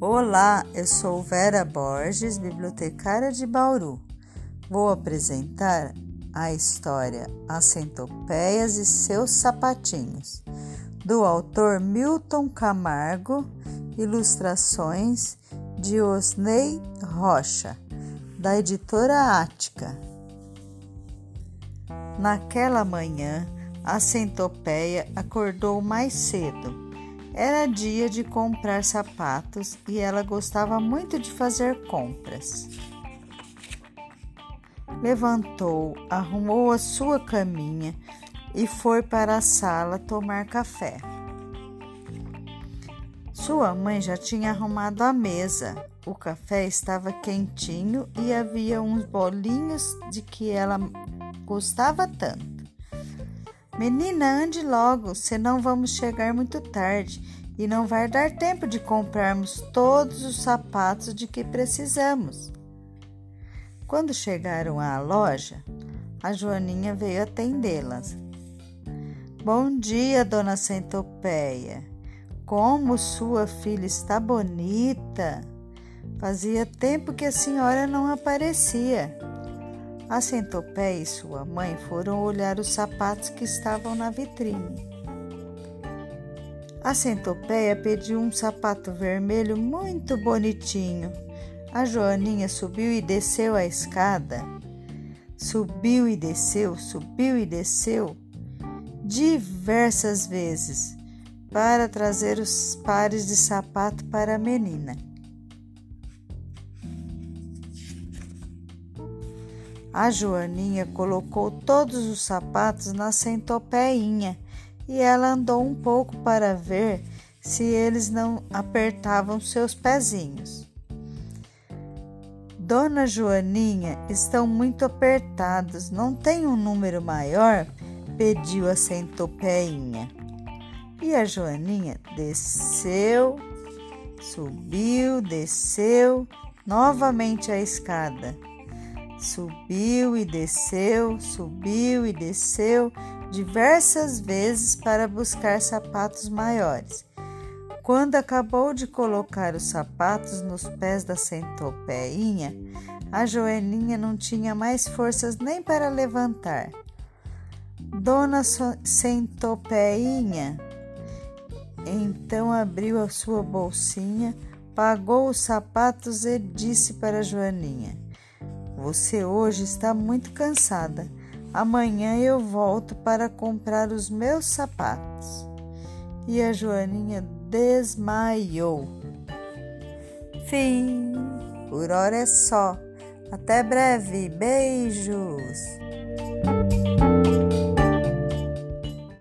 Olá, eu sou Vera Borges, bibliotecária de Bauru. Vou apresentar a história As Centopeias e seus Sapatinhos, do autor Milton Camargo, ilustrações de Osney Rocha, da editora Ática. Naquela manhã, a centopeia acordou mais cedo era dia de comprar sapatos e ela gostava muito de fazer compras. Levantou, arrumou a sua caminha e foi para a sala tomar café. Sua mãe já tinha arrumado a mesa. O café estava quentinho e havia uns bolinhos de que ela gostava tanto. Menina, ande logo, senão vamos chegar muito tarde e não vai dar tempo de comprarmos todos os sapatos de que precisamos. Quando chegaram à loja, a Joaninha veio atendê-las. Bom dia, dona Centopeia. Como sua filha está bonita! Fazia tempo que a senhora não aparecia. A centopeia e sua mãe foram olhar os sapatos que estavam na vitrine. A centopeia pediu um sapato vermelho muito bonitinho. A Joaninha subiu e desceu a escada. Subiu e desceu, subiu e desceu diversas vezes para trazer os pares de sapato para a menina. A Joaninha colocou todos os sapatos na centopeinha e ela andou um pouco para ver se eles não apertavam seus pezinhos. Dona Joaninha, estão muito apertados, não tem um número maior? pediu a centopeinha. E a Joaninha desceu, subiu, desceu novamente a escada. Subiu e desceu, subiu e desceu diversas vezes para buscar sapatos maiores. Quando acabou de colocar os sapatos nos pés da centopeinha, a Joaninha não tinha mais forças nem para levantar. Dona Centopeinha então abriu a sua bolsinha, pagou os sapatos e disse para Joaninha: você hoje está muito cansada. Amanhã eu volto para comprar os meus sapatos. E a Joaninha desmaiou. Fim. Por hora é só. Até breve. Beijos.